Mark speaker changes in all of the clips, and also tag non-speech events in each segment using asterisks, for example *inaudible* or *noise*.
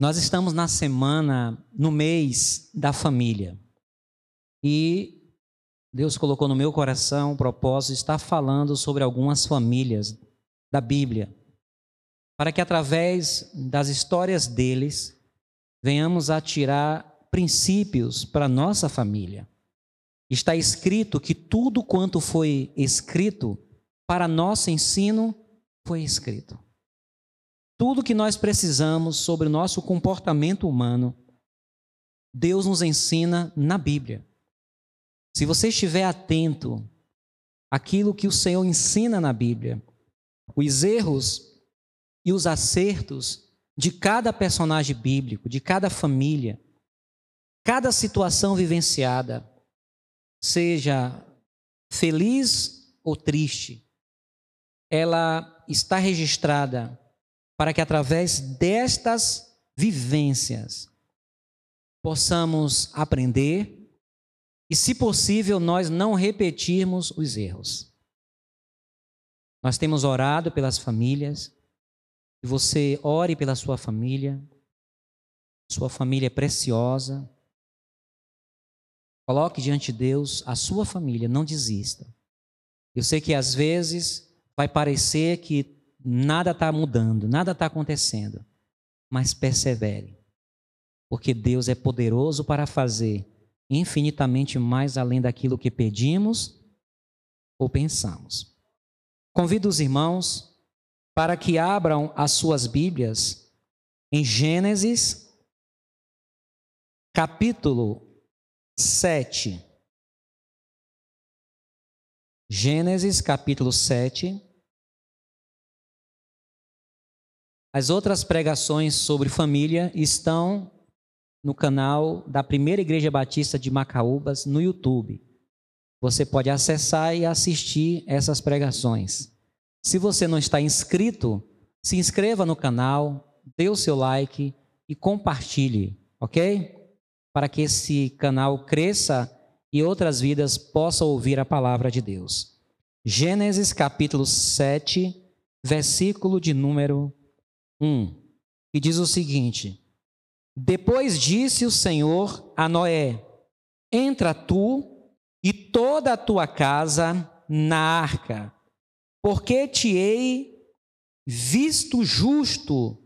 Speaker 1: Nós estamos na semana, no mês da família. E Deus colocou no meu coração o propósito de estar falando sobre algumas famílias da Bíblia, para que através das histórias deles venhamos a tirar princípios para nossa família. Está escrito que tudo quanto foi escrito para nosso ensino foi escrito. Tudo que nós precisamos sobre o nosso comportamento humano, Deus nos ensina na Bíblia. Se você estiver atento àquilo que o Senhor ensina na Bíblia, os erros e os acertos de cada personagem bíblico, de cada família, cada situação vivenciada, seja feliz ou triste, ela está registrada para que através destas vivências possamos aprender e, se possível, nós não repetirmos os erros. Nós temos orado pelas famílias, você ore pela sua família. Sua família é preciosa. Coloque diante de Deus a sua família, não desista. Eu sei que às vezes vai parecer que nada está mudando, nada está acontecendo. Mas persevere, porque Deus é poderoso para fazer infinitamente mais além daquilo que pedimos ou pensamos. Convido os irmãos para que abram as suas Bíblias em Gênesis, capítulo 7. Gênesis, capítulo 7. As outras pregações sobre família estão no canal da Primeira Igreja Batista de Macaúbas no YouTube. Você pode acessar e assistir essas pregações. Se você não está inscrito, se inscreva no canal, dê o seu like e compartilhe, ok? Para que esse canal cresça e outras vidas possam ouvir a palavra de Deus. Gênesis capítulo 7, versículo de número 1, que diz o seguinte: Depois disse o Senhor a Noé: Entra tu e toda a tua casa na arca, porque te hei visto justo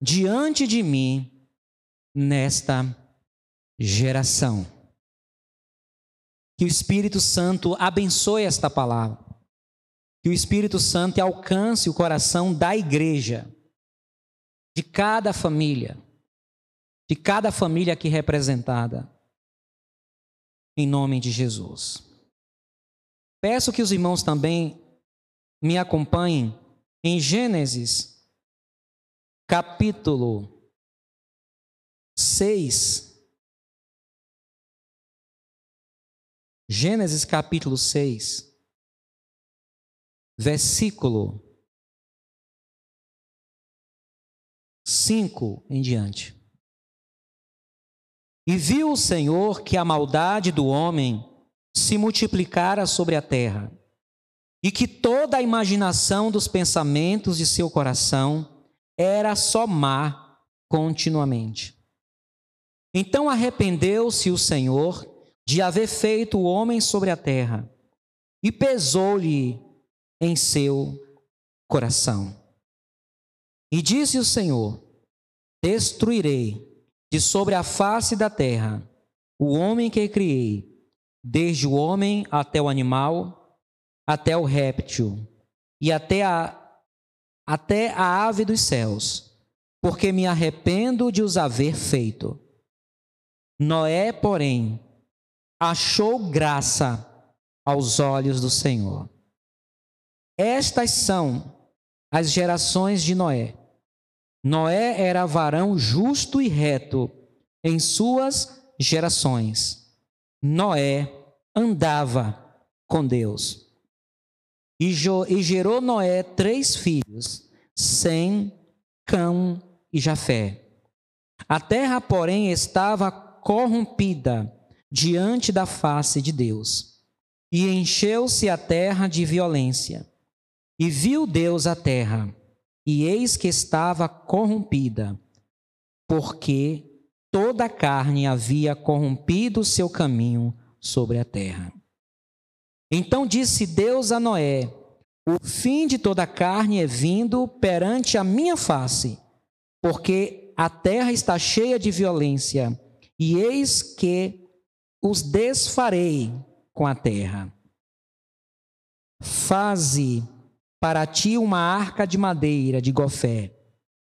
Speaker 1: diante de mim nesta geração. Que o Espírito Santo abençoe esta palavra. Que o Espírito Santo alcance o coração da igreja de cada família, de cada família aqui representada, em nome de Jesus. Peço que os irmãos também me acompanhem em Gênesis, capítulo 6. Gênesis capítulo 6, versículo 5 em diante. E viu o Senhor que a maldade do homem se multiplicara sobre a terra, e que toda a imaginação dos pensamentos de seu coração era só má continuamente. Então arrependeu-se o Senhor de haver feito o homem sobre a terra, e pesou-lhe em seu coração. E disse o Senhor: Destruirei de sobre a face da terra o homem que criei, desde o homem até o animal, até o réptil e até a até a ave dos céus, porque me arrependo de os haver feito. Noé, porém, achou graça aos olhos do Senhor. Estas são as gerações de Noé. Noé era varão justo e reto em suas gerações. Noé andava com Deus. E, gerou Noé três filhos, Sem, Cão e Jafé. A terra, porém, estava corrompida diante da face de Deus, e encheu-se a terra de violência. E viu Deus a terra, e eis que estava corrompida, porque toda a carne havia corrompido seu caminho sobre a terra. Então disse Deus a Noé: O fim de toda a carne é vindo perante a minha face, porque a terra está cheia de violência, e eis que os desfarei com a terra. Faze para ti uma arca de madeira de gofé.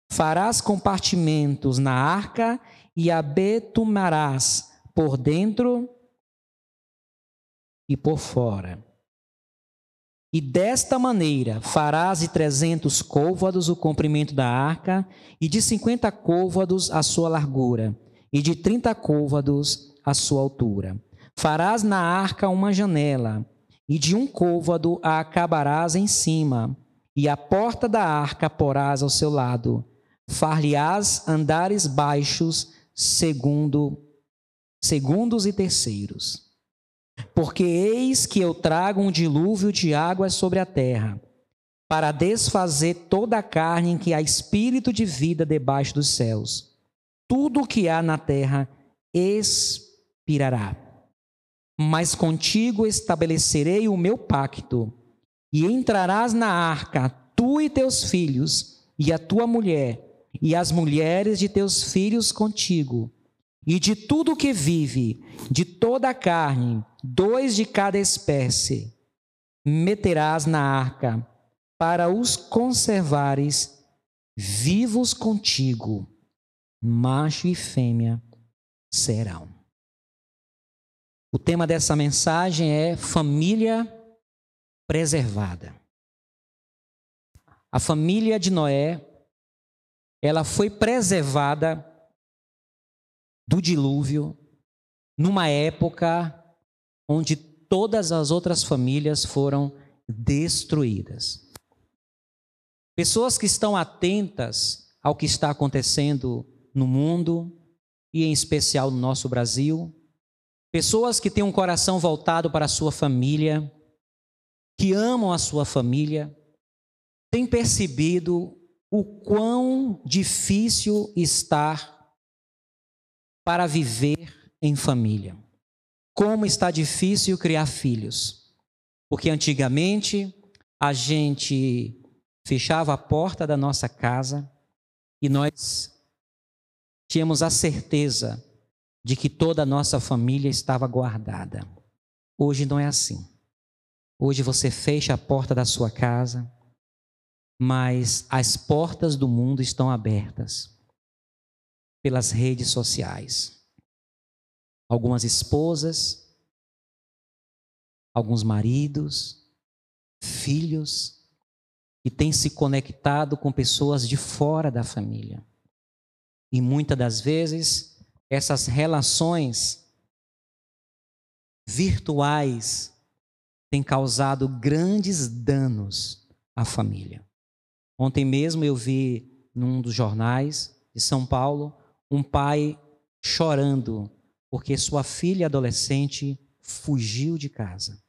Speaker 1: Farás compartimentos na arca e a betumarás por dentro e por fora. E desta maneira farás de trezentos côvados o comprimento da arca, e de cinquenta côvados a sua largura, e de trinta côvados a sua altura. Farás na arca uma janela, e de um côvado a acabarás em cima, e a porta da arca porás ao seu lado. Far-lhe-ás andares baixos, segundo, segundos e terceiros. Porque eis que eu trago um dilúvio de águas sobre a terra, para desfazer toda a carne em que há espírito de vida debaixo dos céus. Tudo o que há na terra expirará. Mas contigo estabelecerei o meu pacto, e entrarás na arca, tu e teus filhos, e a tua mulher, e as mulheres de teus filhos contigo e de tudo que vive, de toda a carne, dois de cada espécie, meterás na arca, para os conservares vivos contigo, macho e fêmea serão. O tema dessa mensagem é família preservada. A família de Noé, ela foi preservada do dilúvio, numa época onde todas as outras famílias foram destruídas. Pessoas que estão atentas ao que está acontecendo no mundo e em especial no nosso Brasil, pessoas que têm um coração voltado para a sua família, que amam a sua família, têm percebido o quão difícil está para viver em família. Como está difícil criar filhos. Porque antigamente a gente fechava a porta da nossa casa e nós tínhamos a certeza de que toda a nossa família estava guardada. Hoje não é assim. Hoje você fecha a porta da sua casa, mas as portas do mundo estão abertas pelas redes sociais. Algumas esposas, alguns maridos, filhos, que têm se conectado com pessoas de fora da família. E muitas das vezes, essas relações virtuais têm causado grandes danos à família. Ontem mesmo eu vi num dos jornais de São Paulo um pai chorando porque sua filha adolescente fugiu de casa.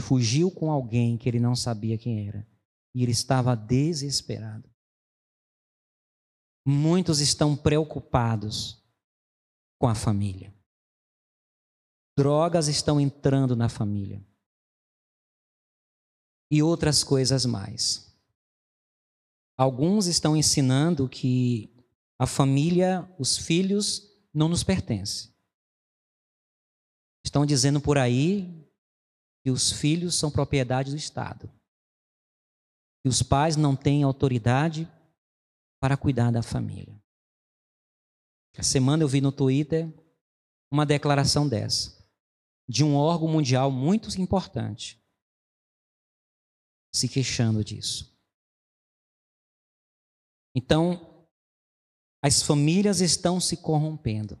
Speaker 1: Fugiu com alguém que ele não sabia quem era. E ele estava desesperado. Muitos estão preocupados com a família. Drogas estão entrando na família. E outras coisas mais. Alguns estão ensinando que a família, os filhos, não nos pertencem. Estão dizendo por aí que os filhos são propriedade do Estado. Que os pais não têm autoridade para cuidar da família. A semana eu vi no Twitter uma declaração dessa, de um órgão mundial muito importante, se queixando disso. Então, as famílias estão se corrompendo.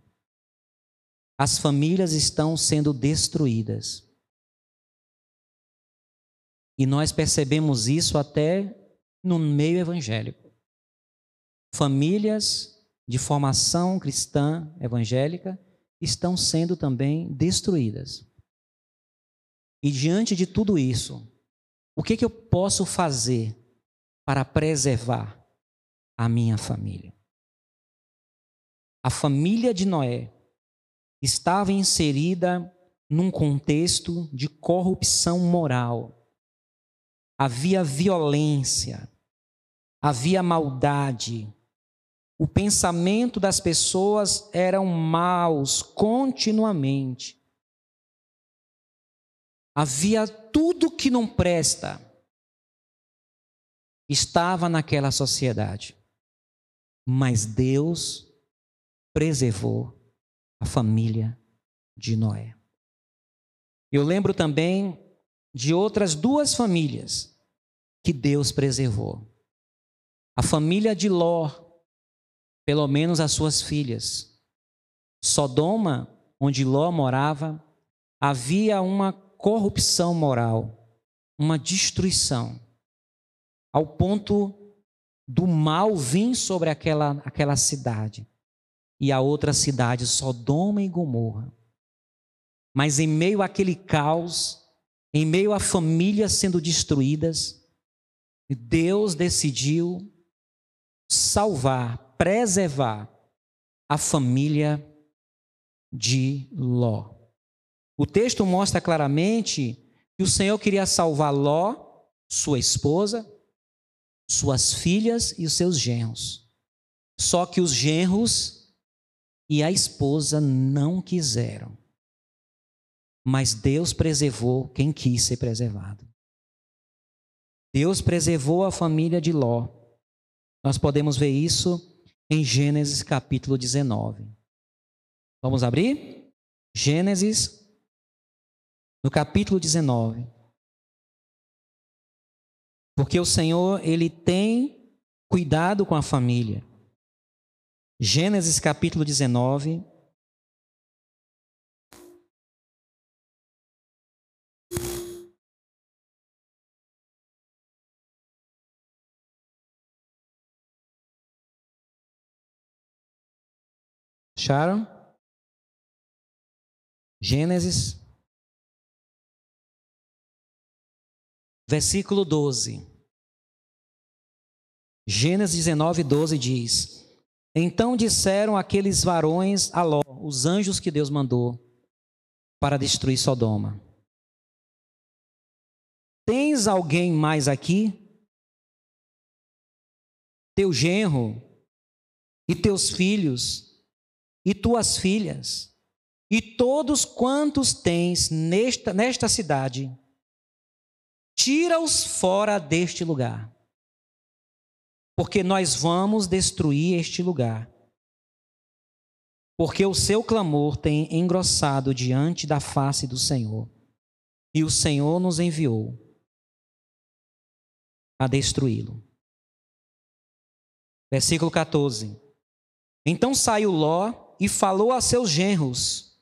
Speaker 1: As famílias estão sendo destruídas. E nós percebemos isso até no meio evangélico. Famílias de formação cristã evangélica estão sendo também destruídas. E diante de tudo isso, o que, que eu posso fazer para preservar a minha família? a família de Noé estava inserida num contexto de corrupção moral. Havia violência, havia maldade. O pensamento das pessoas eram maus continuamente. Havia tudo que não presta estava naquela sociedade. Mas Deus preservou a família de Noé. Eu lembro também de outras duas famílias que Deus preservou. A família de Ló, pelo menos as suas filhas. Sodoma, onde Ló morava, havia uma corrupção moral, uma destruição, ao ponto do mal vir sobre aquela, aquela cidade e a outra cidade, Sodoma e Gomorra. Mas em meio àquele caos, em meio a famílias sendo destruídas, Deus decidiu salvar, preservar a família de Ló. O texto mostra claramente que o Senhor queria salvar Ló, sua esposa, suas filhas e os seus genros. Só que os genros e a esposa não quiseram. Mas Deus preservou quem quis ser preservado. Deus preservou a família de Ló. Nós podemos ver isso em Gênesis capítulo 19. Vamos abrir? Gênesis, no capítulo 19. Porque o Senhor, ele tem cuidado com a família. Gênesis capítulo 19. Acharam? Gênesis, versículo 12. Gênesis 19, 12 diz: então disseram aqueles varões a Ló, os anjos que Deus mandou para destruir Sodoma: Tens alguém mais aqui? Teu genro, e teus filhos, e tuas filhas, e todos quantos tens nesta, nesta cidade, tira-os fora deste lugar porque nós vamos destruir este lugar. Porque o seu clamor tem engrossado diante da face do Senhor, e o Senhor nos enviou a destruí-lo. Versículo 14. Então saiu Ló e falou a seus genros,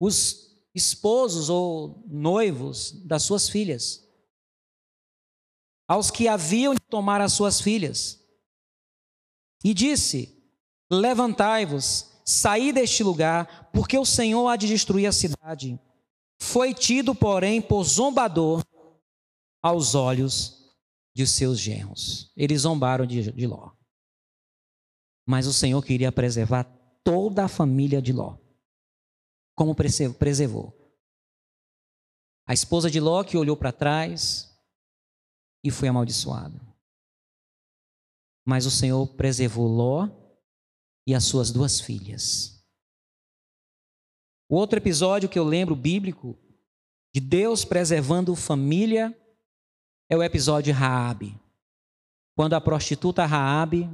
Speaker 1: os esposos ou noivos das suas filhas, aos que haviam de tomar as suas filhas. E disse: Levantai-vos, saí deste lugar, porque o Senhor há de destruir a cidade. Foi tido, porém, por zombador aos olhos de seus genros. Eles zombaram de, de Ló. Mas o Senhor queria preservar toda a família de Ló. Como preservou? A esposa de Ló que olhou para trás, e foi amaldiçoado. Mas o Senhor preservou Ló e as suas duas filhas. O outro episódio que eu lembro bíblico de Deus preservando família é o episódio de Raabe. Quando a prostituta Raabe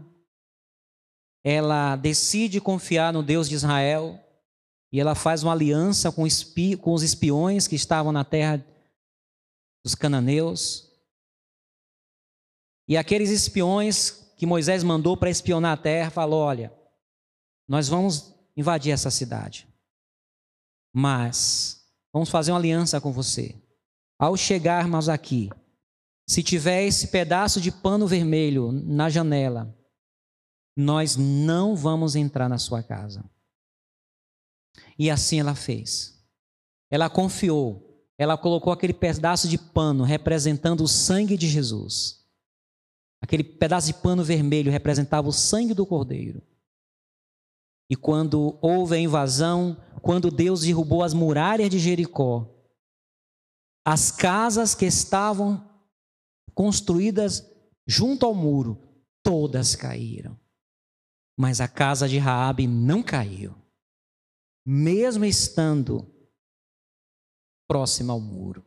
Speaker 1: ela decide confiar no Deus de Israel e ela faz uma aliança com, com os espiões que estavam na terra dos cananeus e aqueles espiões que Moisés mandou para espionar a terra, falou: olha, nós vamos invadir essa cidade. Mas vamos fazer uma aliança com você. Ao chegarmos aqui, se tiver esse pedaço de pano vermelho na janela, nós não vamos entrar na sua casa. E assim ela fez. Ela confiou, ela colocou aquele pedaço de pano representando o sangue de Jesus. Aquele pedaço de pano vermelho representava o sangue do cordeiro. E quando houve a invasão, quando Deus derrubou as muralhas de Jericó, as casas que estavam construídas junto ao muro, todas caíram. Mas a casa de Raabe não caiu. Mesmo estando próxima ao muro.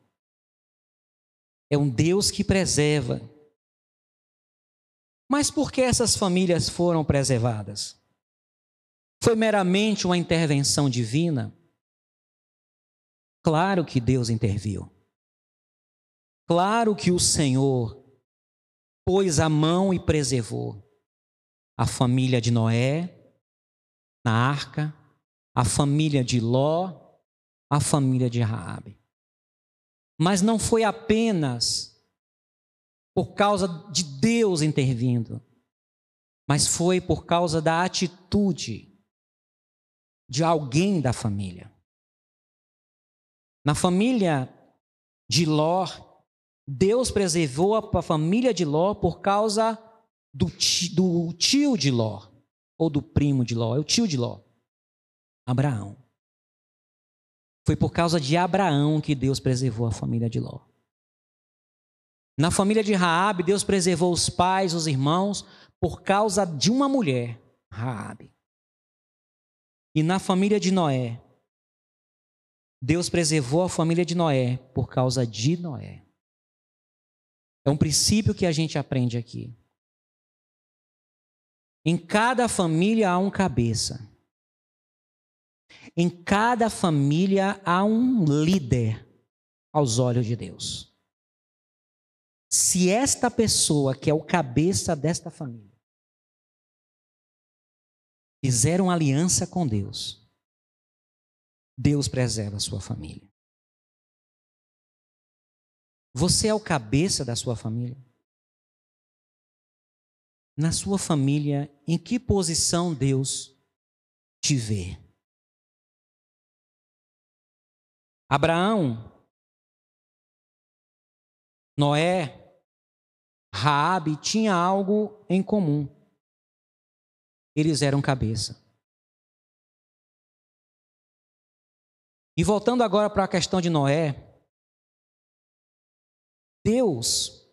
Speaker 1: É um Deus que preserva. Mas por que essas famílias foram preservadas? Foi meramente uma intervenção divina? Claro que Deus interviu. Claro que o Senhor pôs a mão e preservou a família de Noé na arca, a família de Ló, a família de Raabe. Mas não foi apenas por causa de Deus intervindo, mas foi por causa da atitude de alguém da família. Na família de Ló, Deus preservou a família de Ló por causa do tio, do tio de Ló, ou do primo de Ló, é o tio de Ló, Abraão. Foi por causa de Abraão que Deus preservou a família de Ló. Na família de Raabe, Deus preservou os pais, os irmãos, por causa de uma mulher, Raabe. E na família de Noé, Deus preservou a família de Noé por causa de Noé. É um princípio que a gente aprende aqui. Em cada família há um cabeça. Em cada família há um líder aos olhos de Deus. Se esta pessoa, que é o cabeça desta família, fizer uma aliança com Deus, Deus preserva a sua família. Você é o cabeça da sua família? Na sua família, em que posição Deus te vê? Abraão, Noé, Raabe tinha algo em comum eles eram cabeça. E voltando agora para a questão de Noé, Deus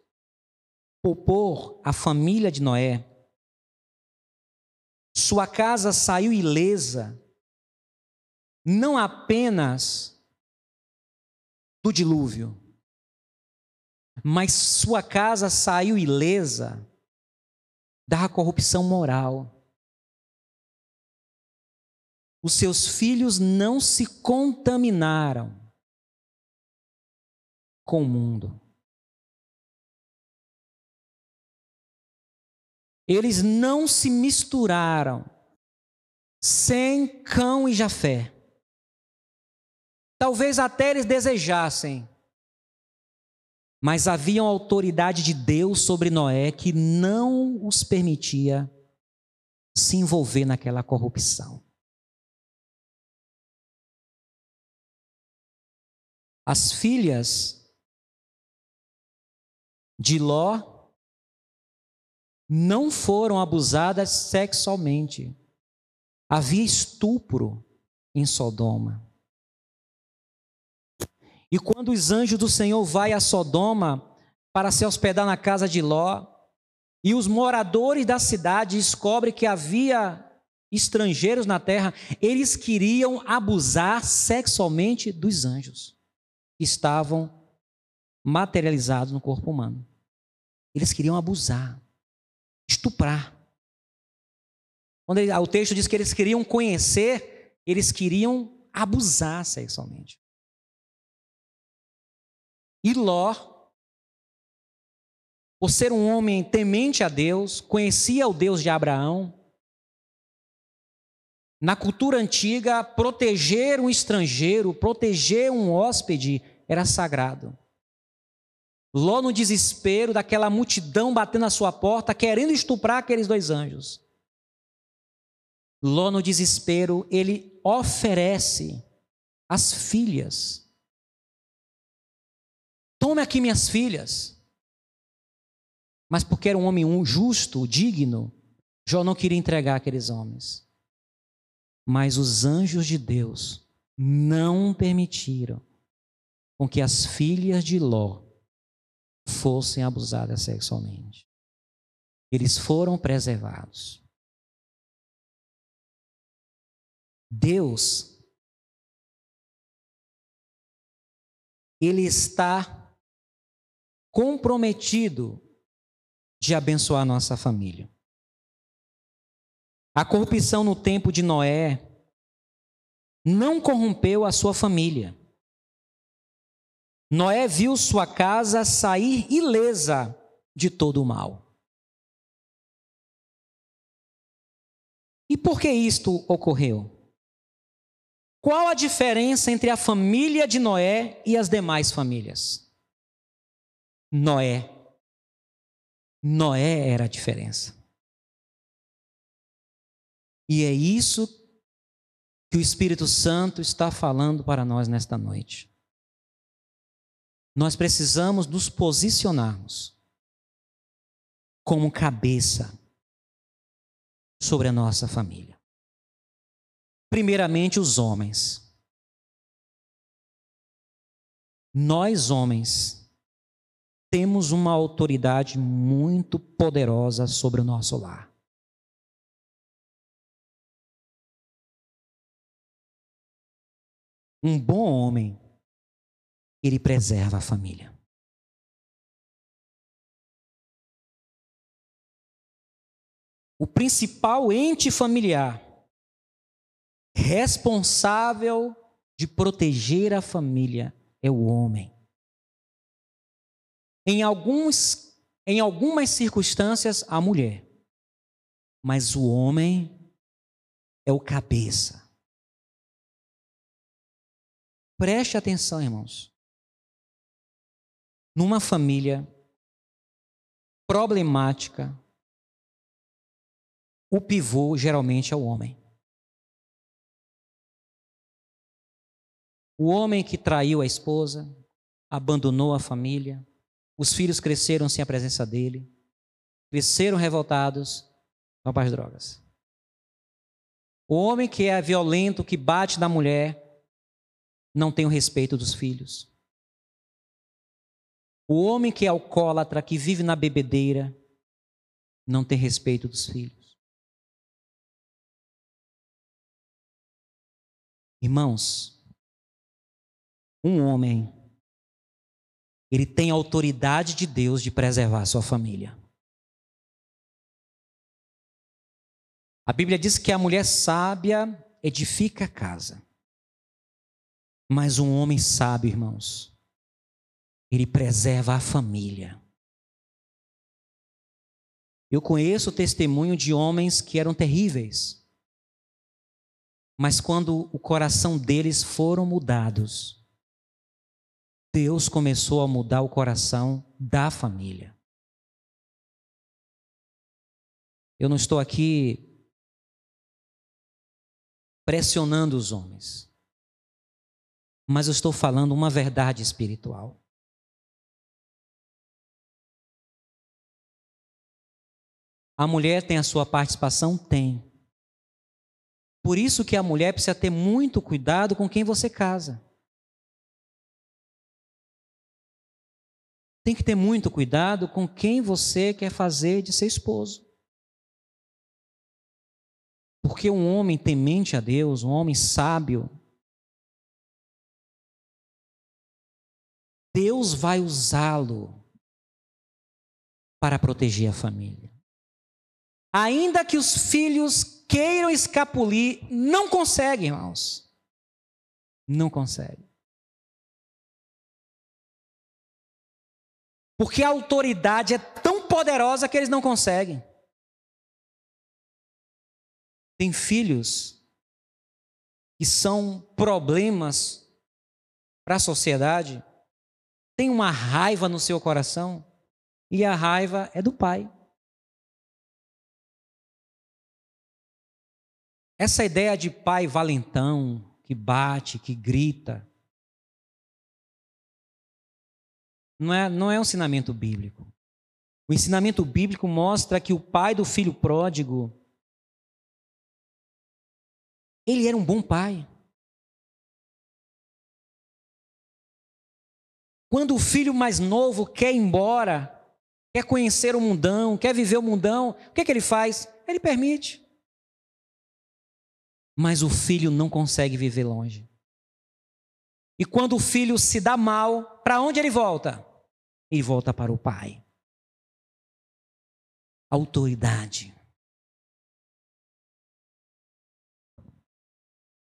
Speaker 1: poupou a família de Noé, sua casa saiu ilesa, não apenas do dilúvio, mas sua casa saiu ilesa da corrupção moral os seus filhos não se contaminaram com o mundo. Eles não se misturaram sem Cão e Jafé. Talvez até eles desejassem, mas havia uma autoridade de Deus sobre Noé que não os permitia se envolver naquela corrupção. As filhas de Ló não foram abusadas sexualmente. Havia estupro em Sodoma. E quando os anjos do Senhor vai a Sodoma para se hospedar na casa de Ló, e os moradores da cidade descobrem que havia estrangeiros na terra, eles queriam abusar sexualmente dos anjos estavam materializados no corpo humano. Eles queriam abusar, estuprar. Quando ele, o texto diz que eles queriam conhecer, eles queriam abusar sexualmente. E Ló, por ser um homem temente a Deus, conhecia o Deus de Abraão, na cultura antiga, proteger um estrangeiro, proteger um hóspede, era sagrado. Ló, no desespero daquela multidão batendo na sua porta, querendo estuprar aqueles dois anjos. Ló, no desespero, ele oferece as filhas. Tome aqui minhas filhas. Mas porque era um homem justo, digno, Jó não queria entregar aqueles homens. Mas os anjos de Deus não permitiram com que as filhas de Ló fossem abusadas sexualmente. Eles foram preservados. Deus, Ele está comprometido de abençoar nossa família. A corrupção no tempo de Noé não corrompeu a sua família. Noé viu sua casa sair ilesa de todo o mal. E por que isto ocorreu? Qual a diferença entre a família de Noé e as demais famílias? Noé. Noé era a diferença. E é isso que o Espírito Santo está falando para nós nesta noite nós precisamos nos posicionarmos como cabeça sobre a nossa família. Primeiramente, os homens. Nós, homens, temos uma autoridade muito poderosa sobre o nosso lar. Um bom homem ele preserva a família. O principal ente familiar responsável de proteger a família é o homem. Em, alguns, em algumas circunstâncias, a mulher. Mas o homem é o cabeça. Preste atenção, irmãos numa família problemática, o pivô geralmente é o homem. O homem que traiu a esposa, abandonou a família, os filhos cresceram sem a presença dele, cresceram revoltados, vão para as drogas. O homem que é violento, que bate na mulher, não tem o respeito dos filhos. O homem que é alcoólatra, que vive na bebedeira, não tem respeito dos filhos. Irmãos, um homem, ele tem autoridade de Deus de preservar a sua família. A Bíblia diz que a mulher sábia edifica a casa. Mas um homem sábio, irmãos, ele preserva a família. Eu conheço o testemunho de homens que eram terríveis, mas quando o coração deles foram mudados, Deus começou a mudar o coração da família. Eu não estou aqui pressionando os homens, mas eu estou falando uma verdade espiritual. A mulher tem a sua participação? Tem. Por isso que a mulher precisa ter muito cuidado com quem você casa. Tem que ter muito cuidado com quem você quer fazer de ser esposo. Porque um homem temente a Deus, um homem sábio, Deus vai usá-lo para proteger a família. Ainda que os filhos queiram escapulir, não conseguem, irmãos. Não conseguem. Porque a autoridade é tão poderosa que eles não conseguem. Tem filhos que são problemas para a sociedade, tem uma raiva no seu coração, e a raiva é do pai. Essa ideia de pai valentão, que bate, que grita, não é, não é um ensinamento bíblico. O ensinamento bíblico mostra que o pai do filho pródigo Ele era um bom pai. Quando o filho mais novo quer ir embora, quer conhecer o mundão, quer viver o mundão, o que, é que ele faz? Ele permite. Mas o filho não consegue viver longe. E quando o filho se dá mal, para onde ele volta? Ele volta para o pai. Autoridade.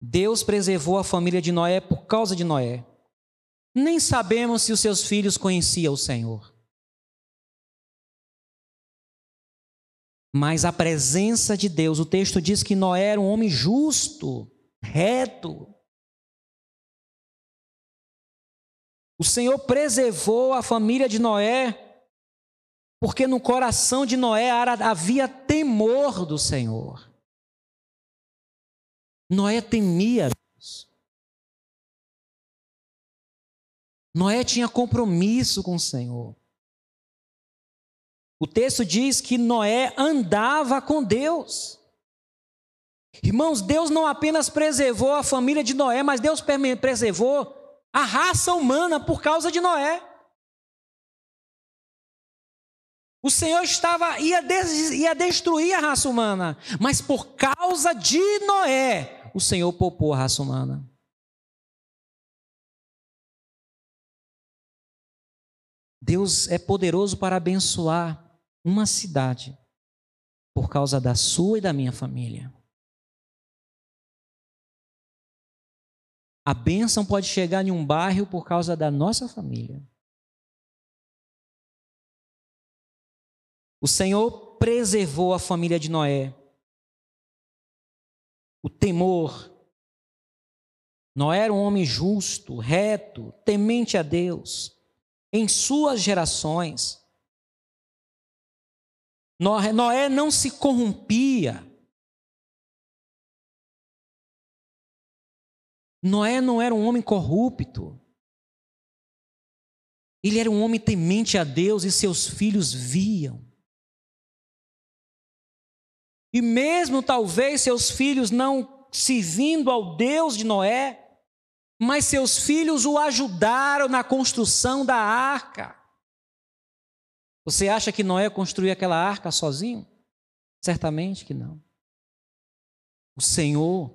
Speaker 1: Deus preservou a família de Noé por causa de Noé. Nem sabemos se os seus filhos conheciam o Senhor. Mas a presença de Deus, o texto diz que Noé era um homem justo, reto. O Senhor preservou a família de Noé, porque no coração de Noé havia temor do Senhor. Noé temia Deus. Noé tinha compromisso com o Senhor. O texto diz que Noé andava com Deus. Irmãos, Deus não apenas preservou a família de Noé, mas Deus preservou a raça humana por causa de Noé. O Senhor estava ia, ia destruir a raça humana, mas por causa de Noé, o Senhor poupou a raça humana. Deus é poderoso para abençoar uma cidade por causa da sua e da minha família. A bênção pode chegar em um bairro por causa da nossa família. O Senhor preservou a família de Noé o temor. Noé era um homem justo, reto, temente a Deus. Em suas gerações, Noé não se corrompia. Noé não era um homem corrupto. Ele era um homem temente a Deus e seus filhos viam. E mesmo talvez seus filhos não servindo ao Deus de Noé, mas seus filhos o ajudaram na construção da arca. Você acha que Noé construiu aquela arca sozinho? Certamente que não. O Senhor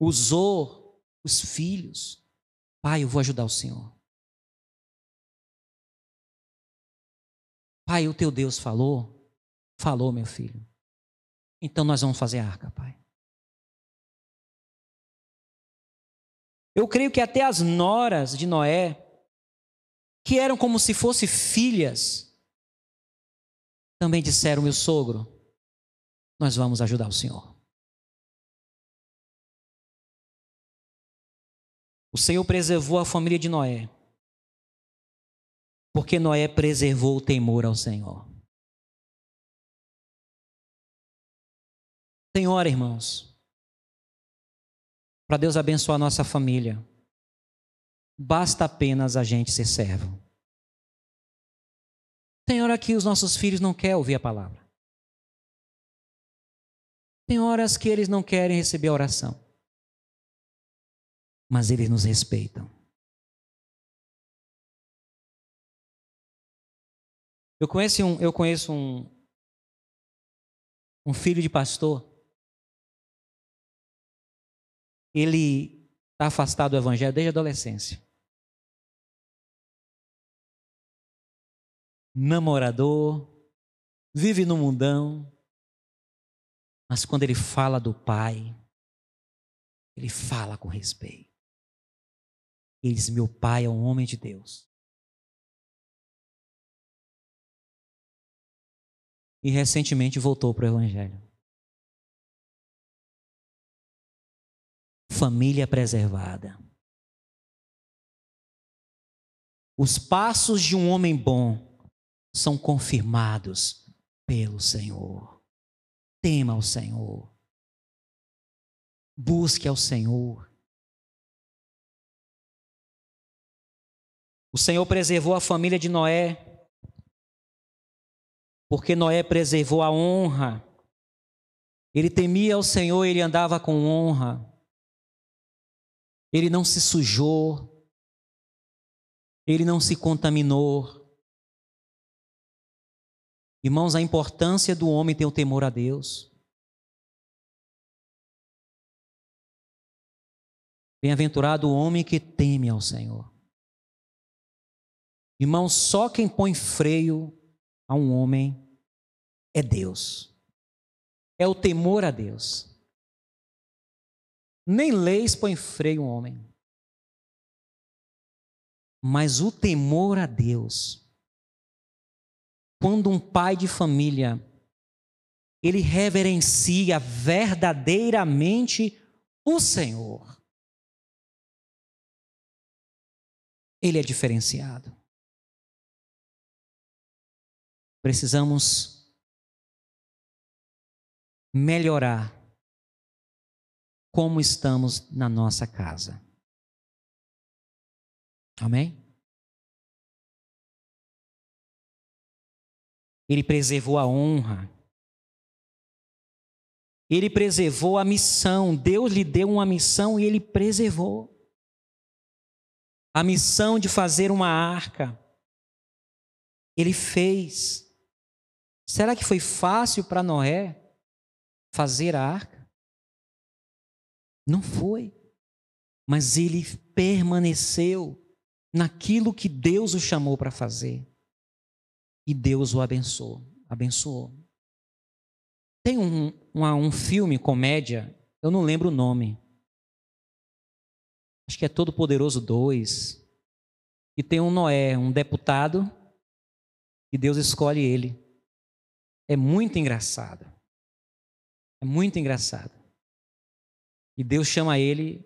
Speaker 1: usou os filhos. Pai, eu vou ajudar o Senhor. Pai, o teu Deus falou. Falou, meu filho. Então nós vamos fazer a arca, Pai. Eu creio que até as noras de Noé, que eram como se fossem filhas, também disseram: meu sogro, nós vamos ajudar o Senhor. O Senhor preservou a família de Noé, porque Noé preservou o temor ao Senhor. Tem hora, irmãos, para Deus abençoar a nossa família. Basta apenas a gente ser servo. Tem hora que os nossos filhos não querem ouvir a palavra. Tem horas que eles não querem receber a oração. Mas eles nos respeitam. Eu conheço um, eu conheço um, um filho de pastor ele está afastado do evangelho desde a adolescência. Namorador, vive no mundão, mas quando ele fala do pai, ele fala com respeito. Ele diz: Meu pai é um homem de Deus. E recentemente voltou para o Evangelho. família preservada. Os passos de um homem bom são confirmados pelo Senhor. Tema ao Senhor. Busque ao Senhor. O Senhor preservou a família de Noé, porque Noé preservou a honra Ele temia o Senhor, ele andava com honra. Ele não se sujou. Ele não se contaminou. Irmãos, a importância do homem ter o temor a Deus. Bem-aventurado o homem que teme ao Senhor. Irmão, só quem põe freio a um homem é Deus. É o temor a Deus. Nem leis põe freio a um homem. Mas o temor a Deus. Quando um pai de família ele reverencia verdadeiramente o Senhor. Ele é diferenciado. Precisamos melhorar como estamos na nossa casa. Amém? Ele preservou a honra. Ele preservou a missão. Deus lhe deu uma missão e ele preservou. A missão de fazer uma arca. Ele fez. Será que foi fácil para Noé fazer a arca? Não foi. Mas ele permaneceu naquilo que Deus o chamou para fazer. E Deus o abençoou. Abençoou. Tem um, um, um filme, comédia, eu não lembro o nome. Acho que é Todo Poderoso 2. E tem um Noé, um deputado, e Deus escolhe ele. É muito engraçado. É muito engraçado. E Deus chama ele.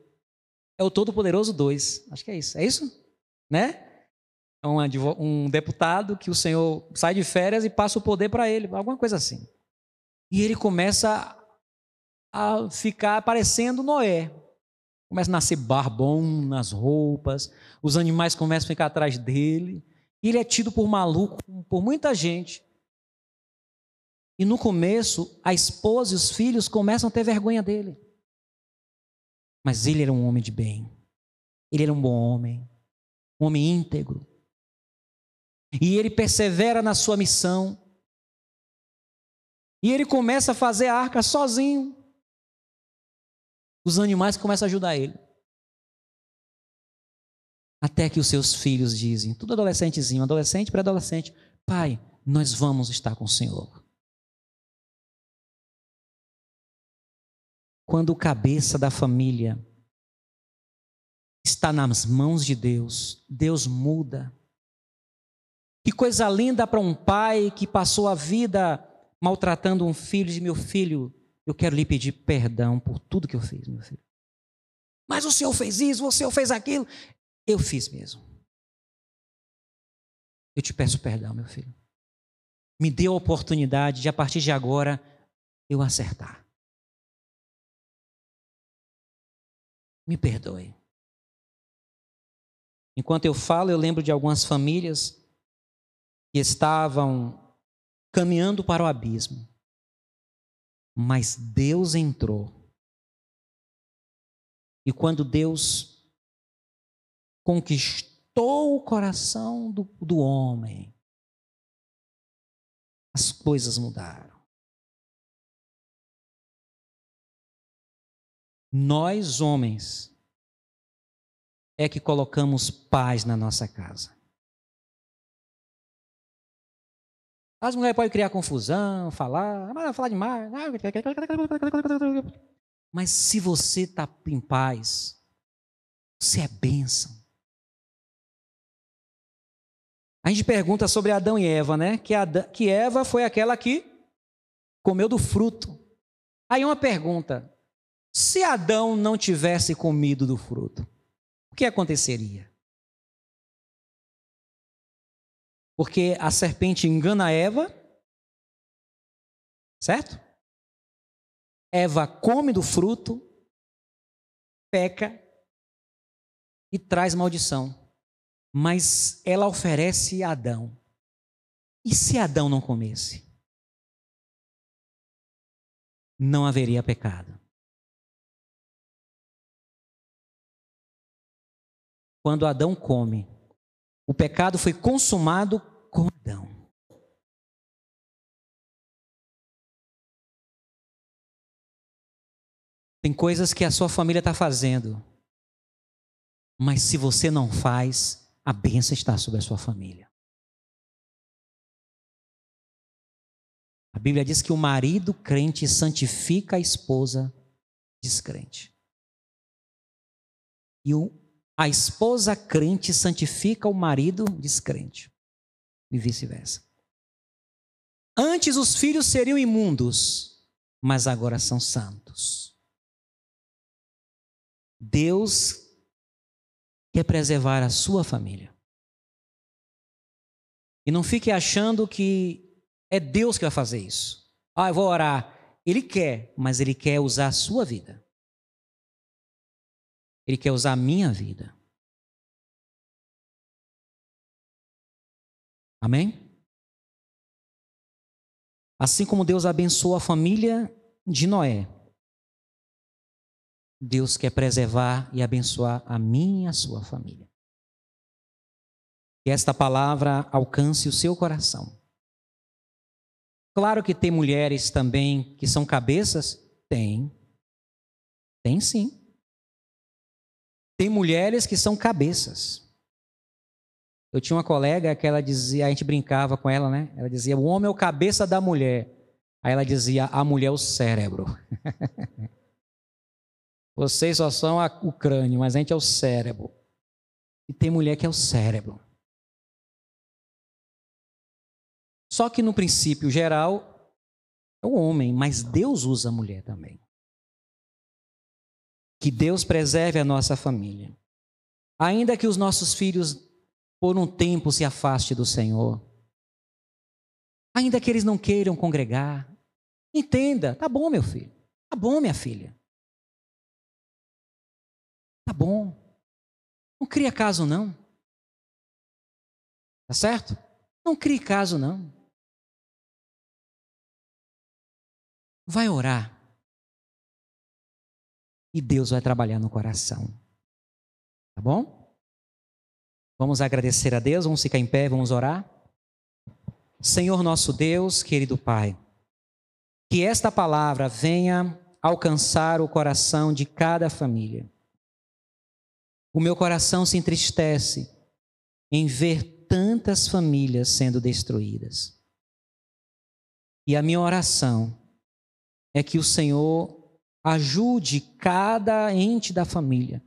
Speaker 1: É o Todo-Poderoso 2. Acho que é isso. É isso? Né? Um, um deputado que o Senhor sai de férias e passa o poder para ele. Alguma coisa assim. E ele começa a ficar parecendo Noé. Começa a nascer barbão nas roupas. Os animais começam a ficar atrás dele. E ele é tido por maluco por muita gente. E no começo, a esposa e os filhos começam a ter vergonha dele. Mas ele era um homem de bem. Ele era um bom homem. Um homem íntegro. E ele persevera na sua missão. E ele começa a fazer a arca sozinho. Os animais começam a ajudar ele. Até que os seus filhos dizem, tudo adolescentezinho, adolescente, pré-adolescente, pai, nós vamos estar com o Senhor. Quando o cabeça da família está nas mãos de Deus, Deus muda. Que coisa linda para um pai que passou a vida maltratando um filho, de meu filho, eu quero lhe pedir perdão por tudo que eu fiz, meu filho. Mas o senhor fez isso, o senhor fez aquilo. Eu fiz mesmo. Eu te peço perdão, meu filho. Me dê a oportunidade de, a partir de agora, eu acertar. Me perdoe. Enquanto eu falo, eu lembro de algumas famílias que estavam caminhando para o abismo. Mas Deus entrou. E quando Deus conquistou o coração do, do homem, as coisas mudaram. Nós, homens, é que colocamos paz na nossa casa. As mulheres podem criar confusão, falar, falar demais. Mas se você está em paz, você é bênção. A gente pergunta sobre Adão e Eva, né? Que, Adão, que Eva foi aquela que comeu do fruto. Aí uma pergunta: se Adão não tivesse comido do fruto, o que aconteceria? Porque a serpente engana Eva, certo? Eva come do fruto, peca e traz maldição mas ela oferece a Adão. E se Adão não comesse? não haveria pecado. Quando Adão come, o pecado foi consumado com Adão. Tem coisas que a sua família está fazendo, mas se você não faz, a bênção está sobre a sua família. A Bíblia diz que o marido crente santifica a esposa descrente. E o, a esposa crente santifica o marido descrente. E vice-versa. Antes os filhos seriam imundos, mas agora são santos. Deus quer preservar a sua família. E não fique achando que é Deus que vai fazer isso. Ah, eu vou orar. Ele quer, mas ele quer usar a sua vida. Ele quer usar a minha vida. Amém? Assim como Deus abençoou a família de Noé, Deus quer preservar e abençoar a minha e a sua família. Que esta palavra alcance o seu coração. Claro que tem mulheres também que são cabeças? Tem. Tem sim. Tem mulheres que são cabeças. Eu tinha uma colega que ela dizia, a gente brincava com ela, né? Ela dizia: "O homem é o cabeça da mulher". Aí ela dizia: "A mulher é o cérebro". *laughs* Vocês só são o crânio, mas a gente é o cérebro. E tem mulher que é o cérebro. Só que no princípio geral é o homem, mas Deus usa a mulher também. Que Deus preserve a nossa família. Ainda que os nossos filhos por um tempo se afaste do Senhor, ainda que eles não queiram congregar, entenda, tá bom, meu filho. Tá bom, minha filha. Tá bom. Não cria caso não. Tá certo? Não crie caso não. Vai orar. E Deus vai trabalhar no coração. Tá bom? Vamos agradecer a Deus, vamos ficar em pé, vamos orar. Senhor nosso Deus, querido Pai, que esta palavra venha alcançar o coração de cada família. O meu coração se entristece em ver tantas famílias sendo destruídas. E a minha oração é que o Senhor ajude cada ente da família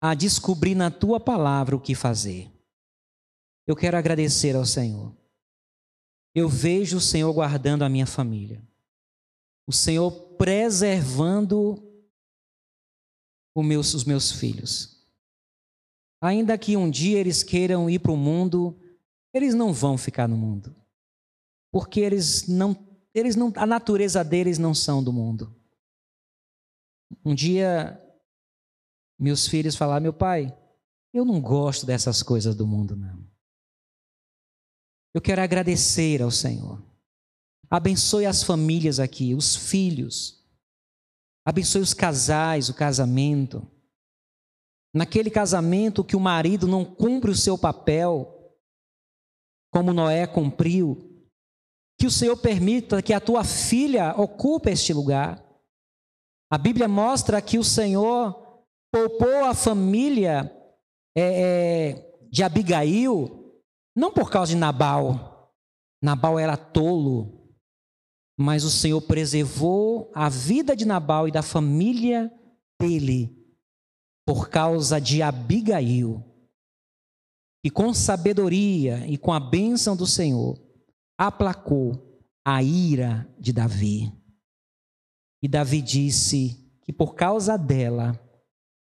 Speaker 1: a descobrir na tua palavra o que fazer. Eu quero agradecer ao Senhor. Eu vejo o Senhor guardando a minha família. O Senhor preservando meus, os meus filhos. Ainda que um dia eles queiram ir para o mundo, eles não vão ficar no mundo. Porque eles não eles não, a natureza deles não são do mundo. Um dia, meus filhos falaram: meu pai, eu não gosto dessas coisas do mundo, não. Eu quero agradecer ao Senhor. Abençoe as famílias aqui, os filhos. Abençoe os casais, o casamento. Naquele casamento que o marido não cumpre o seu papel, como Noé cumpriu, que o Senhor permita que a tua filha ocupe este lugar. A Bíblia mostra que o Senhor poupou a família é, é, de Abigail, não por causa de Nabal. Nabal era tolo, mas o Senhor preservou a vida de Nabal e da família dele por causa de Abigail. E com sabedoria e com a bênção do Senhor, aplacou a ira de Davi. E Davi disse que por causa dela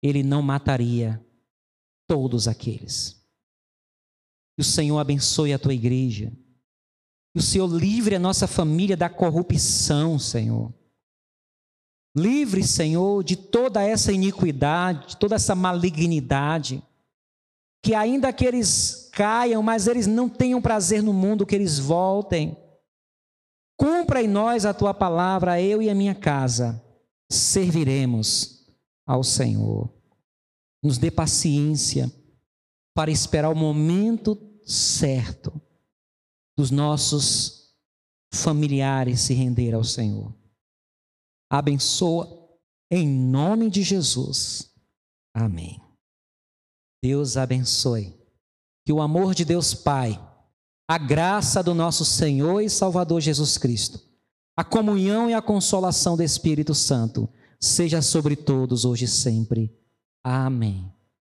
Speaker 1: ele não mataria todos aqueles. Que o Senhor abençoe a tua igreja. Que o Senhor livre a nossa família da corrupção, Senhor. Livre, Senhor, de toda essa iniquidade, de toda essa malignidade que ainda que eles caiam, mas eles não tenham prazer no mundo, que eles voltem Cumpra em nós a tua palavra, eu e a minha casa serviremos ao Senhor. Nos dê paciência para esperar o momento certo dos nossos familiares se render ao Senhor. Abençoa em nome de Jesus. Amém. Deus abençoe. Que o amor de Deus Pai, a graça do nosso Senhor e Salvador Jesus Cristo, a comunhão e a consolação do Espírito Santo seja sobre todos hoje e sempre. Amém.